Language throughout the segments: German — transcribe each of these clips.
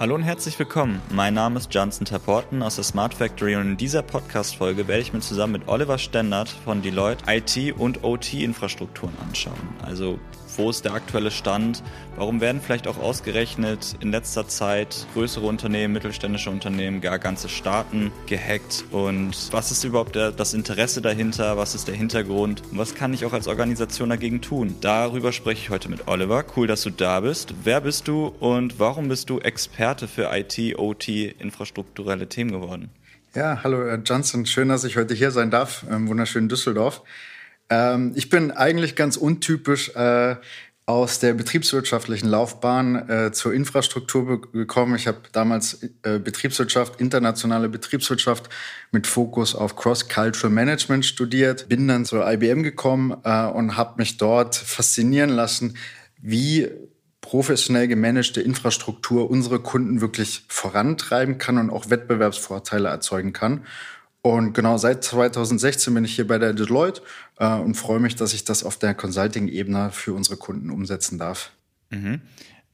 Hallo und herzlich willkommen. Mein Name ist Johnson Taporten aus der Smart Factory und in dieser Podcast-Folge werde ich mir zusammen mit Oliver Stendert von Deloitte IT und OT-Infrastrukturen anschauen. Also wo ist der aktuelle Stand? Warum werden vielleicht auch ausgerechnet in letzter Zeit größere Unternehmen, mittelständische Unternehmen, gar ganze Staaten gehackt? Und was ist überhaupt der, das Interesse dahinter? Was ist der Hintergrund? Und was kann ich auch als Organisation dagegen tun? Darüber spreche ich heute mit Oliver. Cool, dass du da bist. Wer bist du und warum bist du Experte für IT, OT, infrastrukturelle Themen geworden? Ja, hallo äh, Johnson, schön, dass ich heute hier sein darf im wunderschönen Düsseldorf. Ähm, ich bin eigentlich ganz untypisch äh, aus der betriebswirtschaftlichen Laufbahn äh, zur Infrastruktur gekommen. Ich habe damals äh, Betriebswirtschaft, internationale Betriebswirtschaft mit Fokus auf Cross-Cultural Management studiert, bin dann zur IBM gekommen äh, und habe mich dort faszinieren lassen, wie professionell gemanagte Infrastruktur unsere Kunden wirklich vorantreiben kann und auch Wettbewerbsvorteile erzeugen kann. Und genau seit 2016 bin ich hier bei der Deloitte äh, und freue mich, dass ich das auf der Consulting-Ebene für unsere Kunden umsetzen darf. Mhm.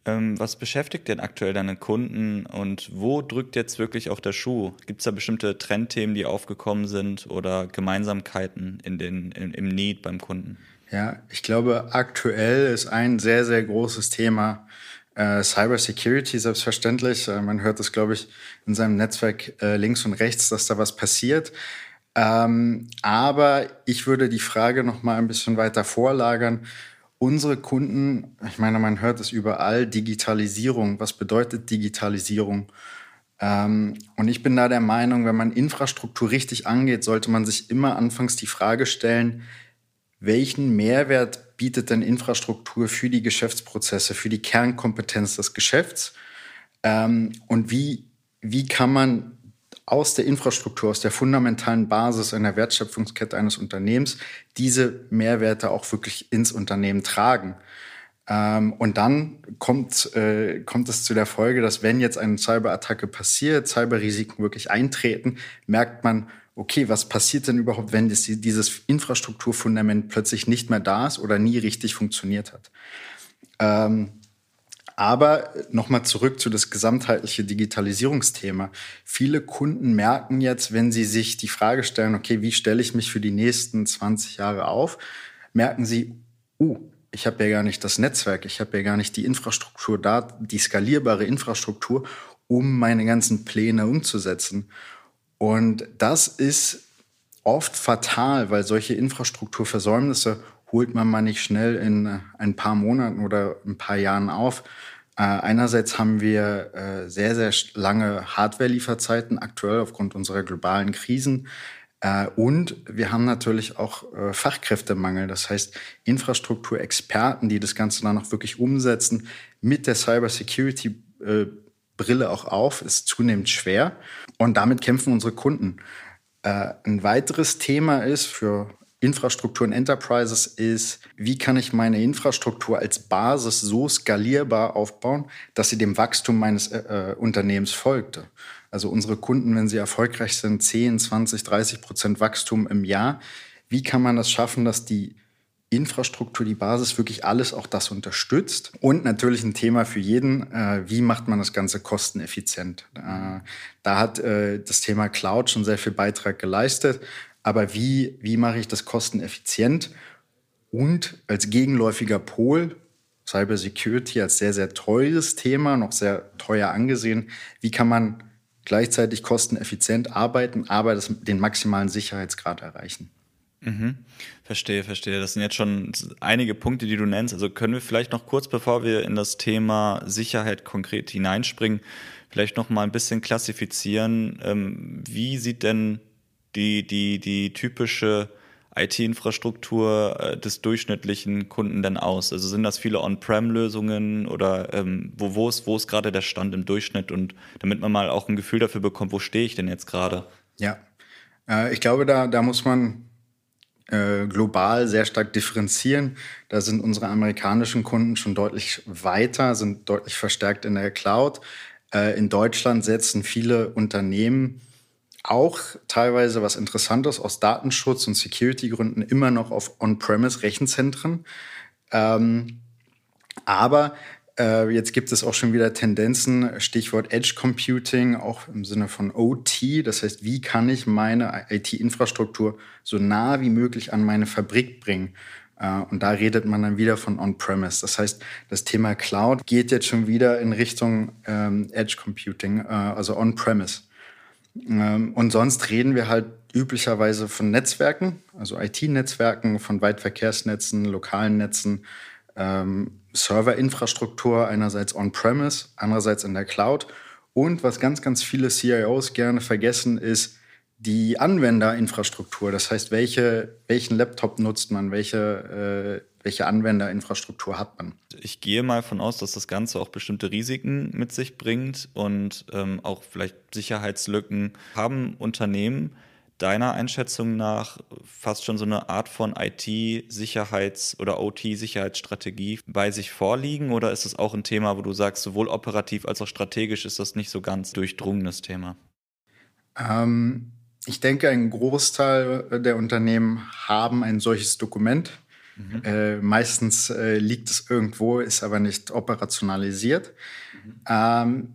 Ähm, was beschäftigt denn aktuell deine Kunden und wo drückt jetzt wirklich auch der Schuh? Gibt es da bestimmte Trendthemen, die aufgekommen sind oder Gemeinsamkeiten in den, in, im Need beim Kunden? Ja, ich glaube, aktuell ist ein sehr, sehr großes Thema äh, Cybersecurity selbstverständlich. Äh, man hört es, glaube ich, in seinem Netzwerk äh, links und rechts, dass da was passiert. Ähm, aber ich würde die Frage noch mal ein bisschen weiter vorlagern. Unsere Kunden, ich meine, man hört es überall, Digitalisierung. Was bedeutet Digitalisierung? Ähm, und ich bin da der Meinung, wenn man Infrastruktur richtig angeht, sollte man sich immer anfangs die Frage stellen, welchen Mehrwert bietet denn Infrastruktur für die Geschäftsprozesse, für die Kernkompetenz des Geschäfts? Ähm, und wie, wie kann man aus der Infrastruktur, aus der fundamentalen Basis einer Wertschöpfungskette eines Unternehmens diese Mehrwerte auch wirklich ins Unternehmen tragen? Ähm, und dann kommt, äh, kommt es zu der Folge, dass wenn jetzt eine Cyberattacke passiert, Cyberrisiken wirklich eintreten, merkt man, okay, was passiert denn überhaupt, wenn das, dieses Infrastrukturfundament plötzlich nicht mehr da ist oder nie richtig funktioniert hat? Ähm, aber nochmal zurück zu das gesamtheitliche Digitalisierungsthema. Viele Kunden merken jetzt, wenn sie sich die Frage stellen, okay, wie stelle ich mich für die nächsten 20 Jahre auf, merken sie, uh, ich habe ja gar nicht das Netzwerk, ich habe ja gar nicht die Infrastruktur da, die skalierbare Infrastruktur, um meine ganzen Pläne umzusetzen. Und das ist oft fatal, weil solche Infrastrukturversäumnisse holt man mal nicht schnell in ein paar Monaten oder ein paar Jahren auf. Äh, einerseits haben wir äh, sehr, sehr lange Hardware-Lieferzeiten aktuell aufgrund unserer globalen Krisen. Äh, und wir haben natürlich auch äh, Fachkräftemangel. Das heißt, Infrastrukturexperten, die das Ganze dann auch wirklich umsetzen, mit der Cybersecurity äh, Brille auch auf, ist zunehmend schwer. Und damit kämpfen unsere Kunden. Äh, ein weiteres Thema ist für Infrastruktur und Enterprises ist, wie kann ich meine Infrastruktur als Basis so skalierbar aufbauen, dass sie dem Wachstum meines äh, äh Unternehmens folgte. Also unsere Kunden, wenn sie erfolgreich sind, 10, 20, 30 Prozent Wachstum im Jahr. Wie kann man das schaffen, dass die Infrastruktur, die Basis wirklich alles auch das unterstützt. Und natürlich ein Thema für jeden, äh, wie macht man das Ganze kosteneffizient? Äh, da hat äh, das Thema Cloud schon sehr viel Beitrag geleistet. Aber wie, wie mache ich das kosteneffizient? Und als gegenläufiger Pol, Cybersecurity als sehr, sehr teures Thema, noch sehr teuer angesehen. Wie kann man gleichzeitig kosteneffizient arbeiten, aber das, den maximalen Sicherheitsgrad erreichen? Mhm. Verstehe, verstehe. Das sind jetzt schon einige Punkte, die du nennst. Also können wir vielleicht noch kurz, bevor wir in das Thema Sicherheit konkret hineinspringen, vielleicht noch mal ein bisschen klassifizieren. Ähm, wie sieht denn die, die, die typische IT-Infrastruktur äh, des durchschnittlichen Kunden denn aus? Also sind das viele On-Prem-Lösungen oder ähm, wo, wo, ist, wo ist gerade der Stand im Durchschnitt und damit man mal auch ein Gefühl dafür bekommt, wo stehe ich denn jetzt gerade? Ja, äh, ich glaube, da, da muss man äh, global sehr stark differenzieren. Da sind unsere amerikanischen Kunden schon deutlich weiter, sind deutlich verstärkt in der Cloud. Äh, in Deutschland setzen viele Unternehmen auch teilweise was Interessantes aus Datenschutz und Security-Gründen immer noch auf On-Premise-Rechenzentren. Ähm, aber Äh, jetzt gibt es auch schon wieder Tendenzen, Stichwort Edge Computing, auch im Sinne von OT. Das heißt, wie kann ich meine IT-Infrastruktur so nah wie möglich an meine Fabrik bringen? Äh, und da redet man dann wieder von On-Premise. Das heißt, das Thema Cloud geht jetzt schon wieder in Richtung ähm, Edge Computing, äh, also On-Premise. Ähm, und sonst reden wir halt üblicherweise von Netzwerken, also IT-Netzwerken, von Weitverkehrsnetzen, lokalen Netzen, ähm, Serverinfrastruktur, einerseits on-premise, andererseits in der Cloud. Und was ganz, ganz viele CIOs gerne vergessen, ist die Anwenderinfrastruktur. Das heißt, welche, welchen Laptop nutzt man, welche, äh, welche Anwenderinfrastruktur hat man. Ich gehe mal von aus, dass das Ganze auch bestimmte Risiken mit sich bringt und ähm, auch vielleicht Sicherheitslücken. Haben Unternehmen deiner Einschätzung nach fast schon so eine Art von IT-Sicherheits- oder OT-Sicherheitsstrategie bei sich vorliegen? Oder ist es auch ein Thema, wo du sagst, sowohl operativ als auch strategisch ist das nicht so ganz durchdrungenes Thema? Ähm, ich denke, ein Großteil der Unternehmen haben ein solches Dokument. Mhm. Äh, meistens äh, liegt es irgendwo, ist aber nicht operationalisiert. Mhm. Ähm,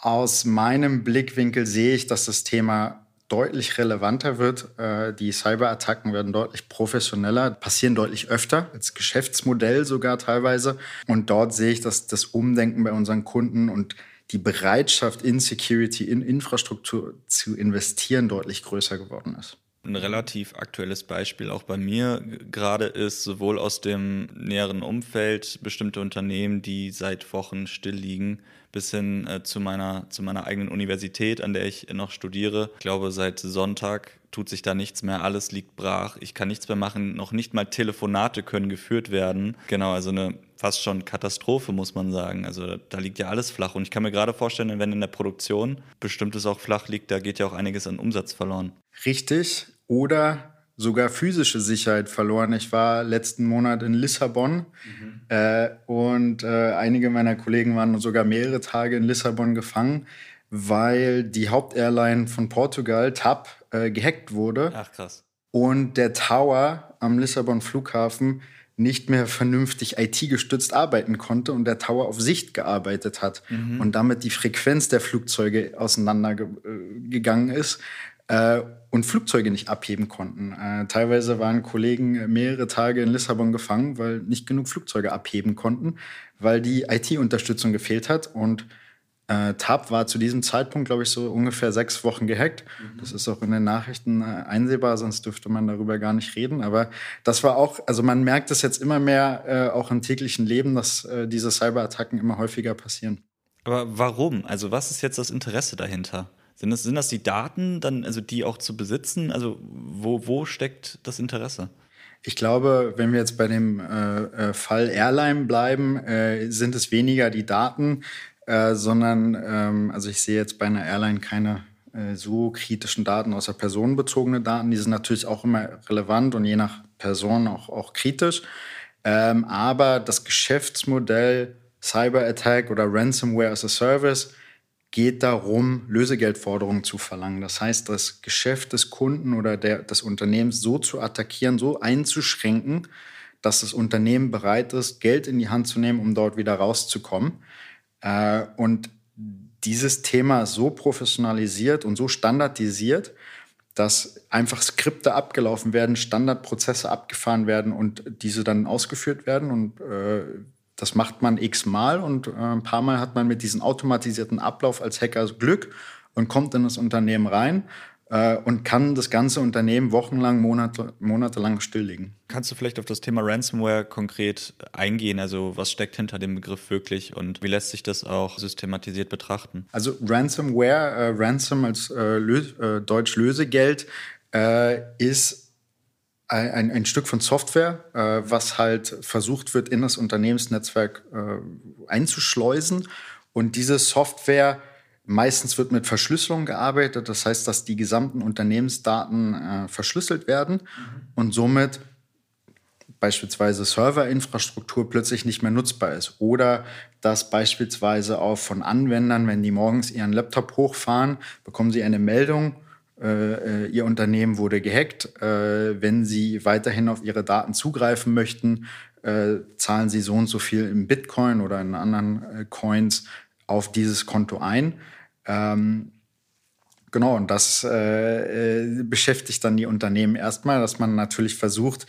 aus meinem Blickwinkel sehe ich, dass das Thema deutlich relevanter wird. Äh, die Cyberattacken werden deutlich professioneller, passieren deutlich öfter, als Geschäftsmodell sogar teilweise. Und dort sehe ich, dass das Umdenken bei unseren Kunden und die Bereitschaft in Security, in Infrastruktur zu investieren, deutlich größer geworden ist. Ein relativ aktuelles Beispiel auch bei mir gerade ist sowohl aus dem näheren Umfeld bestimmte Unternehmen, die seit Wochen still liegen, bis hin äh, zu, meiner, zu meiner eigenen Universität, an der ich noch studiere. Ich glaube, seit Sonntag tut sich da nichts mehr, alles liegt brach, ich kann nichts mehr machen, noch nicht mal Telefonate können geführt werden. Genau, also eine fast schon Katastrophe, muss man sagen. Also da liegt ja alles flach. Und ich kann mir gerade vorstellen, wenn in der Produktion bestimmtes auch flach liegt, da geht ja auch einiges an Umsatz verloren. Richtig. Oder sogar physische Sicherheit verloren. Ich war letzten Monat in Lissabon mhm. äh, und äh, einige meiner Kollegen waren sogar mehrere Tage in Lissabon gefangen, weil die Hauptairline von Portugal, TAP, äh, gehackt wurde. Ach krass. Und der Tower am Lissabon Flughafen nicht mehr vernünftig IT-gestützt arbeiten konnte und der Tower auf Sicht gearbeitet hat mhm. und damit die Frequenz der Flugzeuge auseinandergegangen äh, ist äh, und Flugzeuge nicht abheben konnten. Äh, teilweise waren Kollegen mehrere Tage in Lissabon gefangen, weil nicht genug Flugzeuge abheben konnten, weil die IT-Unterstützung gefehlt hat. Und äh, TAP war zu diesem Zeitpunkt, glaube ich, so ungefähr sechs Wochen gehackt. Mhm. Das ist auch in den Nachrichten äh, einsehbar, sonst dürfte man darüber gar nicht reden. Aber das war auch, also man merkt es jetzt immer mehr äh, auch im täglichen Leben, dass äh, diese Cyberattacken immer häufiger passieren. Aber warum? Also was ist jetzt das Interesse dahinter? Sind das, sind das die Daten, dann, also die auch zu besitzen? Also wo, wo steckt das Interesse? Ich glaube, wenn wir jetzt bei dem äh, äh, Fall Airline bleiben, äh, sind es weniger die Daten, äh, sondern, ähm, also ich sehe jetzt bei einer Airline keine äh, so kritischen Daten, außer personenbezogene Daten. Die sind natürlich auch immer relevant und je nach Person auch, auch kritisch. Ähm, aber das Geschäftsmodell Cyber Attack oder Ransomware as a Service geht darum, Lösegeldforderungen zu verlangen. Das heißt, das Geschäft des Kunden oder der, des Unternehmens so zu attackieren, so einzuschränken, dass das Unternehmen bereit ist, Geld in die Hand zu nehmen, um dort wieder rauszukommen. Äh, und dieses Thema so professionalisiert und so standardisiert, dass einfach Skripte abgelaufen werden, Standardprozesse abgefahren werden und diese dann ausgeführt werden. Und äh, das macht man x-mal und äh, ein paar Mal hat man mit diesem automatisierten Ablauf als Hacker Glück und kommt in das Unternehmen rein äh, und kann das ganze Unternehmen wochenlang, Monate, monatelang stilllegen. Kannst du vielleicht auf das Thema Ransomware konkret eingehen? Also was steckt hinter dem Begriff wirklich und wie lässt sich das auch systematisiert betrachten? Also Ransomware, äh, Ransom als äh, Lö äh, Deutsch Lösegeld, äh, ist ein, ein, Stück von Software, äh, was halt versucht wird, in das Unternehmensnetzwerk äh, einzuschleusen. Und diese Software, meistens wird mit Verschlüsselung gearbeitet. Das heißt, dass die gesamten Unternehmensdaten äh, verschlüsselt werden mhm. und somit beispielsweise Serverinfrastruktur plötzlich nicht mehr nutzbar ist. Oder dass beispielsweise auch von Anwendern, wenn die morgens ihren Laptop hochfahren, bekommen sie eine Meldung, äh, ihr Unternehmen wurde gehackt. Äh, wenn Sie weiterhin auf Ihre Daten zugreifen möchten, äh, zahlen sie so und so viel im Bitcoin oder in anderen äh, Coins auf dieses Konto ein. Ähm, genau, und das äh, äh, beschäftigt dann die Unternehmen erstmal, dass man natürlich versucht,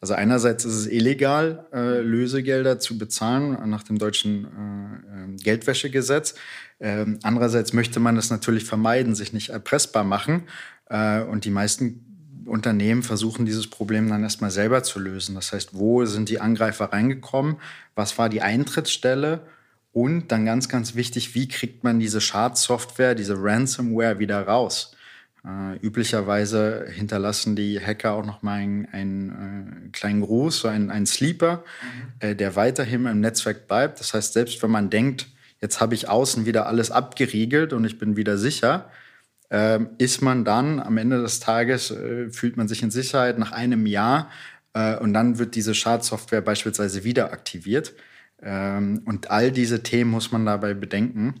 also einerseits ist es illegal, äh, Lösegelder zu bezahlen nach dem deutschen äh, ähm, Geldwäschegesetz. Ähm, andererseits möchte man es natürlich vermeiden, sich nicht erpressbar machen. Äh, und die meisten Unternehmen versuchen dieses Problem dann erstmal selber zu lösen. Das heißt, wo sind die Angreifer reingekommen? Was war die Eintrittsstelle? Und dann ganz, ganz wichtig, wie kriegt man diese Schadsoftware, diese Ransomware wieder raus? Äh, üblicherweise hinterlassen die Hacker auch noch mal einen, einen äh, kleinen Gruß, so einen, einen Sleeper, mhm. äh, der weiterhin im Netzwerk bleibt. Das heißt, selbst wenn man denkt, jetzt habe ich außen wieder alles abgeriegelt und ich bin wieder sicher, ähm, ist man dann am Ende des Tages, äh, fühlt man sich in Sicherheit nach einem Jahr äh, und dann wird diese Schadsoftware beispielsweise wieder aktiviert. Ähm, und all diese Themen muss man dabei bedenken,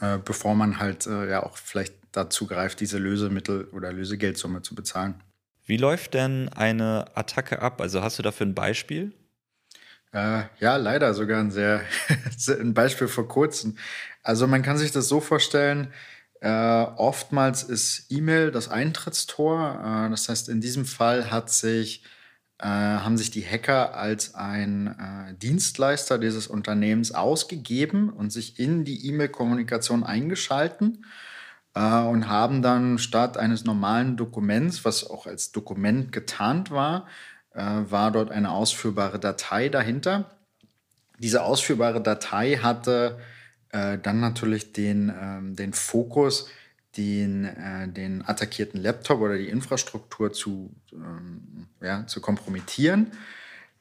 äh, bevor man halt äh, ja auch vielleicht dazu greift, diese Lösemittel oder Lösegeldsumme zu bezahlen. Wie läuft denn eine Attacke ab? Also hast du dafür ein Beispiel? Äh, ja, leider sogar ein sehr ein Beispiel vor kurzem. Also man kann sich das so vorstellen, äh, oftmals ist E-Mail das Eintrittstor. Äh, das heißt, in diesem Fall hat sich äh, haben sich die Hacker als ein äh, Dienstleister dieses Unternehmens ausgegeben und sich in die E-Mail-Kommunikation eingeschalten äh, und haben dann statt eines normalen Dokuments, was auch als Dokument getarnt war, äh, war dort eine ausführbare Datei dahinter. Diese ausführbare Datei hatte äh, dann natürlich den, ähm, den Fokus, den, äh, den attackierten Laptop oder die Infrastruktur zu, ähm, ja, zu kompromittieren.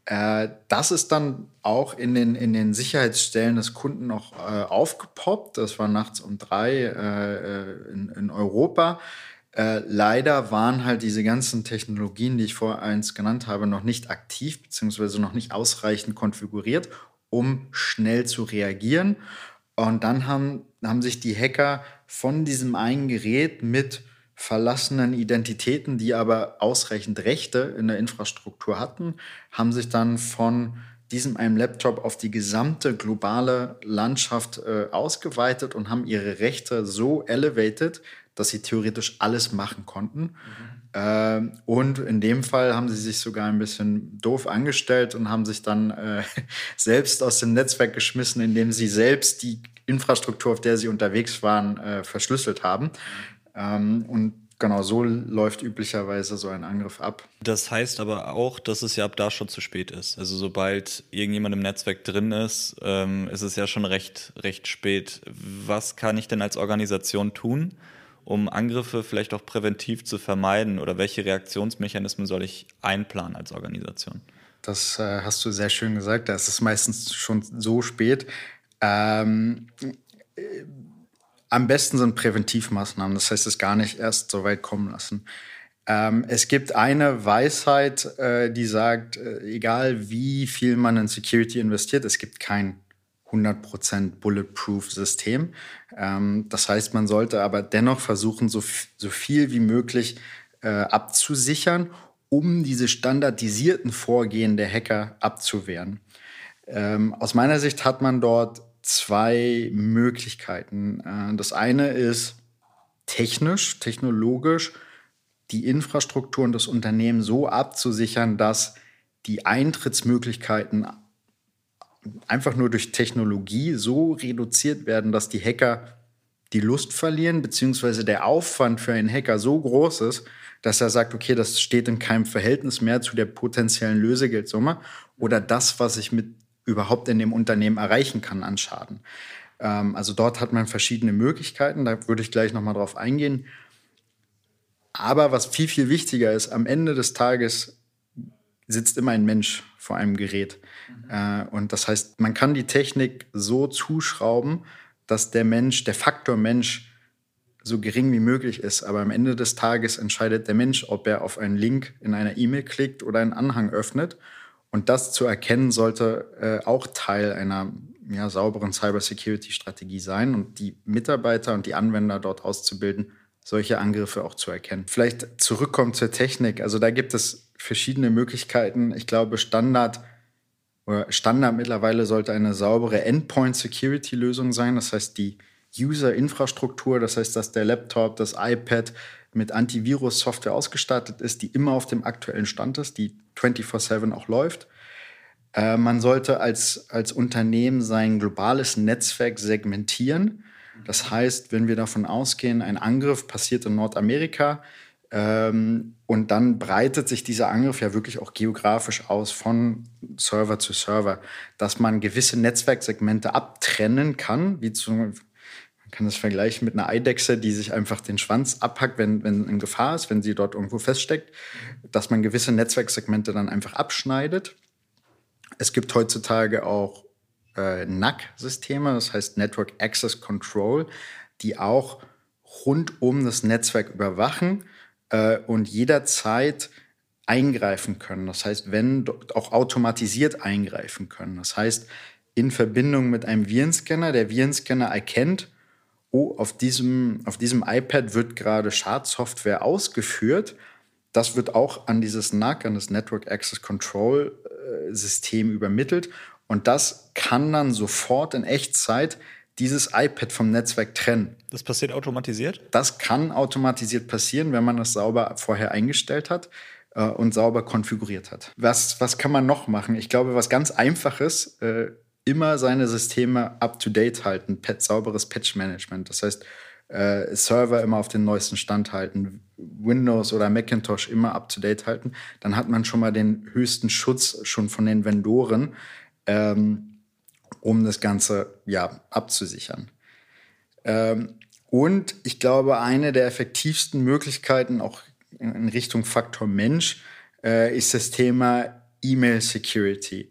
Äh, das ist dann auch in den, in den Sicherheitsstellen des Kunden noch äh, aufgepoppt. Das war nachts um drei äh, äh, in, in, Europa. Äh, leider waren halt diese ganzen Technologien, die ich vorher eins genannt habe, noch nicht aktiv bzw. noch nicht ausreichend konfiguriert, um schnell zu reagieren. Und dann haben, haben sich die Hacker von diesem einen Gerät mit verlassenen Identitäten, die aber ausreichend Rechte in der Infrastruktur hatten, haben sich dann von diesem einen Laptop auf die gesamte globale Landschaft äh, ausgeweitet und haben ihre Rechte so elevated, dass sie theoretisch alles machen konnten. Mhm. Äh, und in dem Fall haben sie sich sogar ein bisschen doof angestellt und haben sich dann äh, selbst aus dem Netzwerk geschmissen, indem sie selbst die Infrastruktur, auf der sie unterwegs waren, äh, verschlüsselt haben. Ähm, und genau so läuft üblicherweise so ein Angriff ab. Das heißt aber auch, dass es ja ab da schon zu spät ist. Also sobald irgendjemand im Netzwerk drin ist, ähm, ist es ja schon recht, recht spät. Was kann ich denn als Organisation tun, um Angriffe vielleicht auch präventiv zu vermeiden? Oder welche Reaktionsmechanismen soll ich einplanen als Organisation? Das äh, hast du sehr schön gesagt. Da ist es meistens schon so spät. Ähm, äh, am besten sind Präventivmaßnahmen, das heißt, es gar nicht erst so weit kommen lassen. Ähm, es gibt eine Weisheit, äh, die sagt, äh, egal wie viel man in Security investiert, es gibt kein 100% Bulletproof-System. Ähm, das heißt, man sollte aber dennoch versuchen, so, so viel wie möglich äh, abzusichern, um diese standardisierten Vorgehen der Hacker abzuwehren. Ähm, aus meiner Sicht hat man dort zwei Möglichkeiten. Äh, das eine ist technisch, technologisch die Infrastrukturen des Unternehmens so abzusichern, dass die Eintrittsmöglichkeiten einfach nur durch Technologie so reduziert werden, dass die Hacker die Lust verlieren, beziehungsweise der Aufwand für einen Hacker so groß ist, dass er sagt, okay, das steht in keinem Verhältnis mehr zu der potenziellen Lösegeldsumme oder das, was ich mit überhaupt in dem Unternehmen erreichen kann an Schaden. Ähm, also dort hat man verschiedene Möglichkeiten, da würde ich gleich nochmal drauf eingehen. Aber was viel, viel wichtiger ist, am Ende des Tages sitzt immer ein Mensch vor einem Gerät. Mhm. Äh, und das heißt, man kann die Technik so zuschrauben, dass der Mensch, der Faktor Mensch, so gering wie möglich ist. Aber am Ende des Tages entscheidet der Mensch, ob er auf einen Link in einer E-Mail klickt oder einen Anhang öffnet. Und das zu erkennen sollte äh, auch Teil einer ja, sauberen Cybersecurity-Strategie sein und die Mitarbeiter und die Anwender dort auszubilden, solche Angriffe auch zu erkennen. Vielleicht zurückkommen zur Technik. Also da gibt es verschiedene Möglichkeiten. Ich glaube, Standard oder Standard mittlerweile sollte eine saubere Endpoint-Security-Lösung sein. Das heißt, die User-Infrastruktur, das heißt, dass der Laptop, das iPad mit Antivirus-Software ausgestattet ist, die immer auf dem aktuellen Stand ist, die 24-7 auch läuft. Äh, man sollte als, als Unternehmen sein globales Netzwerk segmentieren. Das heißt, wenn wir davon ausgehen, ein Angriff passiert in Nordamerika ähm, und dann breitet sich dieser Angriff ja wirklich auch geografisch aus von Server zu Server, dass man gewisse Netzwerksegmente abtrennen kann, wie zum man kann das vergleichen mit einer Eidechse, die sich einfach den Schwanz abhackt, wenn, wenn in Gefahr ist, wenn sie dort irgendwo feststeckt, dass man gewisse Netzwerksegmente dann einfach abschneidet. Es gibt heutzutage auch äh, NAC-Systeme, das heißt Network Access Control, die auch rund um das Netzwerk überwachen äh, und jederzeit eingreifen können. Das heißt, wenn auch automatisiert eingreifen können. Das heißt, in Verbindung mit einem Virenscanner, der Virenscanner erkennt, oh, auf diesem, auf diesem iPad wird gerade Schadsoftware ausgeführt. Das wird auch an dieses NAC, an das Network Access Control äh, System übermittelt. Und das kann dann sofort in Echtzeit dieses iPad vom Netzwerk trennen. Das passiert automatisiert? Das kann automatisiert passieren, wenn man das sauber vorher eingestellt hat äh, und sauber konfiguriert hat. Was, was kann man noch machen? Ich glaube, was ganz einfaches, äh, immer seine Systeme up-to-date halten, sauberes Patch-Management. Das heißt, äh, Server immer auf den neuesten Stand halten, Windows oder Macintosh immer up-to-date halten. Dann hat man schon mal den höchsten Schutz schon von den Vendoren. Ähm, um das Ganze ja, abzusichern. Ähm, und ich glaube, eine der effektivsten Möglichkeiten, auch in Richtung Faktor Mensch, äh, ist das Thema E-Mail Security.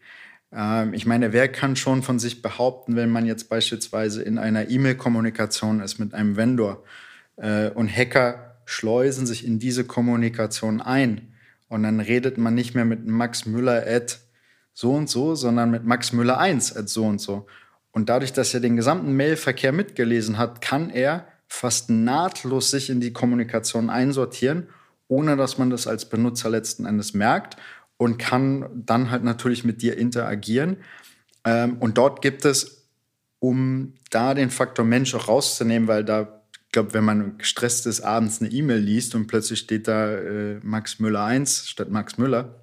Ähm, ich meine, wer kann schon von sich behaupten, wenn man jetzt beispielsweise in einer E-Mail-Kommunikation ist mit einem Vendor äh, und Hacker schleusen sich in diese Kommunikation ein und dann redet man nicht mehr mit Max Müller at so und so, sondern mit Max Müller 1 als so und so. Und dadurch, dass er den gesamten Mailverkehr mitgelesen hat, kann er fast nahtlos sich in die Kommunikation einsortieren, ohne dass man das als Benutzer letzten Endes merkt und kann dann halt natürlich mit dir interagieren. Ähm, und dort gibt es, um da den Faktor Mensch auch rauszunehmen, weil da, ich glaube, wenn man gestresst ist, abends eine E-Mail liest und plötzlich steht da äh, Max Müller 1 statt Max Müller,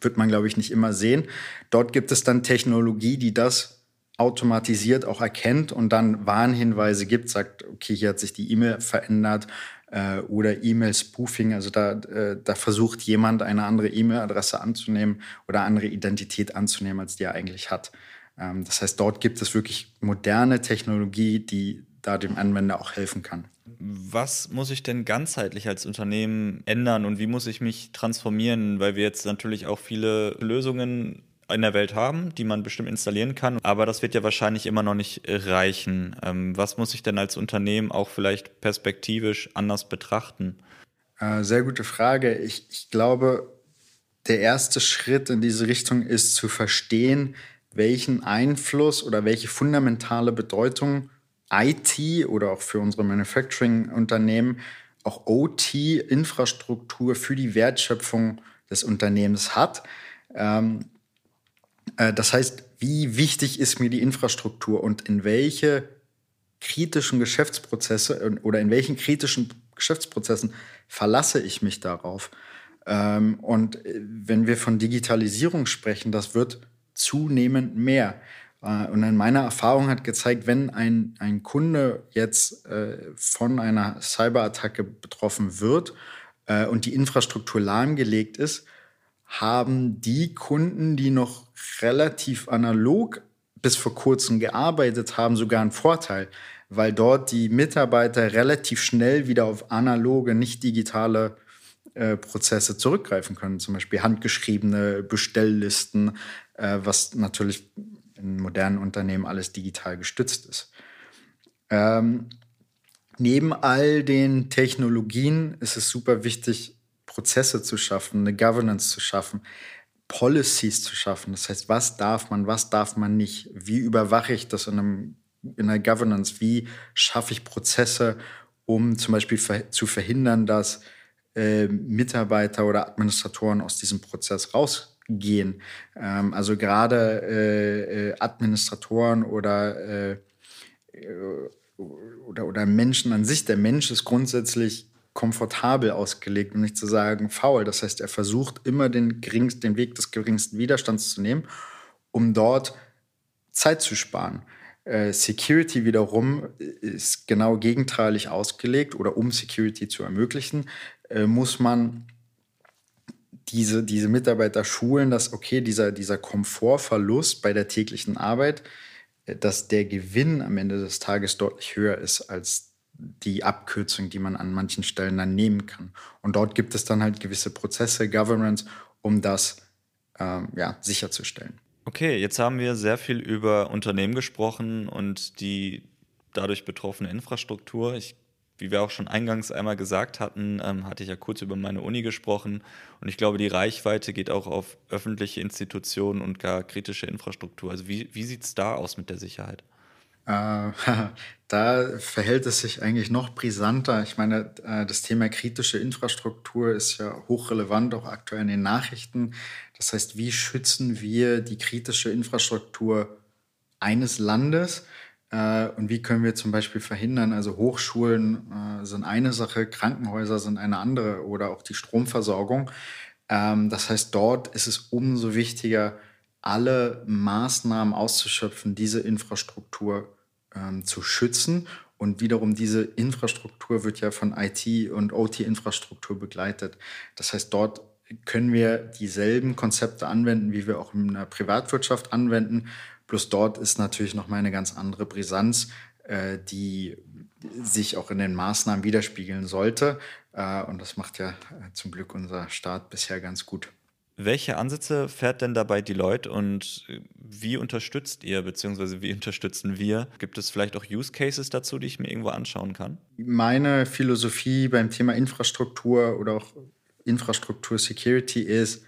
wird man, glaube ich, nicht immer sehen. Dort gibt es dann Technologie, die das automatisiert auch erkennt und dann Warnhinweise gibt, sagt, okay, hier hat sich die E-Mail verändert äh, oder E-Mail-Spoofing, also da, äh, da versucht jemand eine andere E-Mail-Adresse anzunehmen oder andere Identität anzunehmen, als die er eigentlich hat. Ähm, das heißt, dort gibt es wirklich moderne Technologie, die da dem Anwender auch helfen kann. Was muss ich denn ganzheitlich als Unternehmen ändern und wie muss ich mich transformieren? Weil wir jetzt natürlich auch viele Lösungen in der Welt haben, die man bestimmt installieren kann. Aber das wird ja wahrscheinlich immer noch nicht reichen. Ähm, was muss ich denn als Unternehmen auch vielleicht perspektivisch anders betrachten? Äh, sehr gute Frage. Ich, ich glaube, der erste Schritt in diese Richtung ist zu verstehen, welchen Einfluss oder welche fundamentale Bedeutung IT oder auch für unsere Manufacturing-Unternehmen auch OT-Infrastruktur für die Wertschöpfung des Unternehmens hat. Ähm, äh, das heißt, wie wichtig ist mir die Infrastruktur und in welche kritischen Geschäftsprozesse oder in welchen kritischen Geschäftsprozessen verlasse ich mich darauf? Ähm, und äh, wenn wir von Digitalisierung sprechen, das wird zunehmend mehr. Äh, und in meiner Erfahrung hat gezeigt, wenn ein, ein Kunde jetzt äh, von einer Cyberattacke betroffen wird äh, und die Infrastruktur lahmgelegt ist, haben die Kunden, die noch relativ analog bis vor kurzem gearbeitet haben, sogar einen Vorteil, weil dort die Mitarbeiter relativ schnell wieder auf analoge, nicht digitale äh, Prozesse zurückgreifen können, zum Beispiel handgeschriebene Bestelllisten, äh, was natürlich in modernen Unternehmen alles digital gestützt ist. Ähm, neben all den Technologien ist es super wichtig, Prozesse zu schaffen, eine Governance zu schaffen, Policies zu schaffen. Das heißt, was darf man, was darf man nicht? Wie überwache ich das in, einem, in einer Governance? Wie schaffe ich Prozesse, um zum Beispiel ver zu verhindern, dass äh, Mitarbeiter oder Administratoren aus diesem Prozess raus gehen. Ähm, also gerade äh, äh, Administratoren oder, äh, oder, oder Menschen an sich. Der Mensch ist grundsätzlich komfortabel ausgelegt, um nicht zu sagen faul. Das heißt, er versucht immer den, geringsten, den Weg des geringsten Widerstands zu nehmen, um dort Zeit zu sparen. Äh, Security wiederum ist genau gegenteilig ausgelegt oder um Security zu ermöglichen, äh, muss man diese, diese Mitarbeiter schulen, dass, okay, dieser, dieser Komfortverlust bei der täglichen Arbeit, äh, dass der Gewinn am Ende des Tages deutlich höher ist als die Abkürzung, die man an manchen Stellen dann nehmen kann. Und dort gibt es dann halt gewisse Prozesse, Governance, um das ähm, ja, sicherzustellen. Okay, jetzt haben wir sehr viel über Unternehmen gesprochen und die dadurch betroffene Infrastruktur. Ich wie wir auch schon eingangs einmal gesagt hatten, ähm, hatte ich ja kurz über meine Uni gesprochen. Und ich glaube, die Reichweite geht auch auf öffentliche Institutionen und gar kritische Infrastruktur. Also wie, wie sieht es da aus mit der Sicherheit? Äh, da verhält es sich eigentlich noch brisanter. Ich meine, äh, das Thema kritische Infrastruktur ist ja hochrelevant, auch aktuell in den Nachrichten. Das heißt, wie schützen wir die kritische Infrastruktur eines Landes? Äh, und wie können wir zum Beispiel verhindern, also Hochschulen sind eine Sache, Krankenhäuser sind eine andere oder auch die Stromversorgung. Ähm, das heißt, dort ist es umso wichtiger, alle Maßnahmen auszuschöpfen, diese Infrastruktur ähm, zu schützen. Und wiederum diese Infrastruktur wird ja von IT und OT-Infrastruktur begleitet. Das heißt, dort können wir dieselben Konzepte anwenden, wie wir auch in der Privatwirtschaft anwenden Plus dort ist natürlich noch mal eine ganz andere Brisanz, äh, die sich auch in den Maßnahmen widerspiegeln sollte. Äh, und das macht ja äh, zum Glück unser Staat bisher ganz gut. Welche Ansätze fährt denn dabei Deloitte und äh, wie unterstützt ihr, beziehungsweise wie unterstützen wir? Gibt es vielleicht auch Use Cases dazu, die ich mir irgendwo anschauen kann? Meine Philosophie beim Thema Infrastruktur oder auch Infrastruktur Security ist,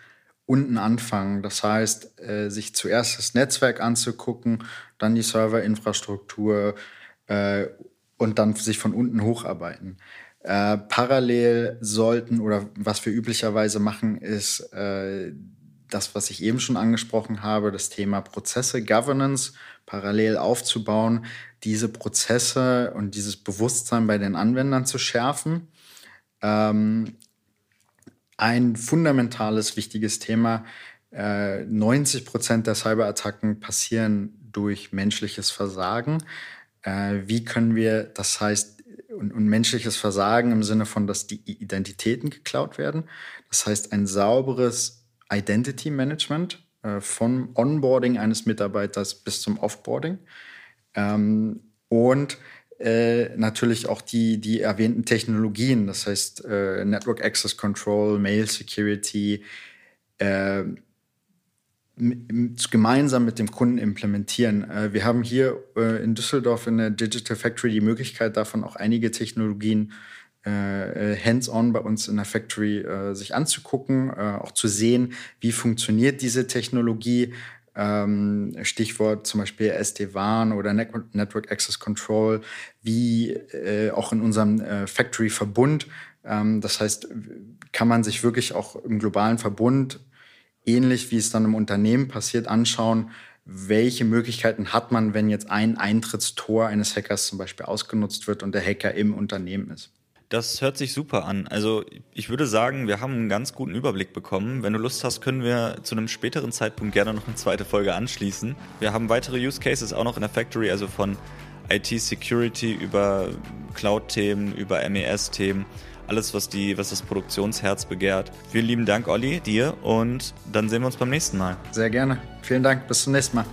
unten anfangen. Das heißt, äh, sich zuerst das Netzwerk anzugucken, dann die Serverinfrastruktur äh, und dann sich von unten hocharbeiten. Äh, parallel sollten oder was wir üblicherweise machen, ist äh, das, was ich eben schon angesprochen habe, das Thema Prozesse, Governance parallel aufzubauen, diese Prozesse und dieses Bewusstsein bei den Anwendern zu schärfen. Ähm, ein fundamentales, wichtiges Thema. Äh, 90 Prozent der Cyberattacken passieren durch menschliches Versagen. Äh, wie können wir, das heißt, und, und, menschliches Versagen im Sinne von, dass die Identitäten geklaut werden. Das heißt, ein sauberes Identity Management äh, vom Onboarding eines Mitarbeiters bis zum Offboarding. Ähm, und äh, natürlich auch die, die erwähnten Technologien, das heißt äh, Network Access Control, Mail Security, äh, gemeinsam mit dem Kunden implementieren. Äh, wir haben hier äh, in Düsseldorf in der Digital Factory die Möglichkeit, davon auch einige Technologien äh, hands-on bei uns in der Factory sich anzugucken, auch zu sehen, wie funktioniert diese Technologie, ähm, Stichwort zum Beispiel SD-WAN oder Network Access Control, wie auch in unserem Factory-Verbund. Ähm, das heißt, kann man sich wirklich auch im globalen Verbund, ähnlich wie es dann im Unternehmen passiert, anschauen, welche Möglichkeiten hat man, wenn jetzt ein Eintrittstor eines Hackers zum Beispiel ausgenutzt wird und der Hacker im Unternehmen ist. Das hört sich super an. Also ich würde sagen, wir haben einen ganz guten Überblick bekommen. Wenn du Lust hast, können wir zu einem späteren Zeitpunkt gerne noch eine zweite Folge anschließen. Wir haben weitere Use Cases auch noch in der Factory, also von IT-Security über Cloud-Themen, über MES-Themen. Alles, was, die, was das Produktionsherz begehrt. Vielen lieben Dank, Olli, dir und dann sehen wir uns beim nächsten Mal. Sehr gerne. Vielen Dank. Bis zum nächsten Mal.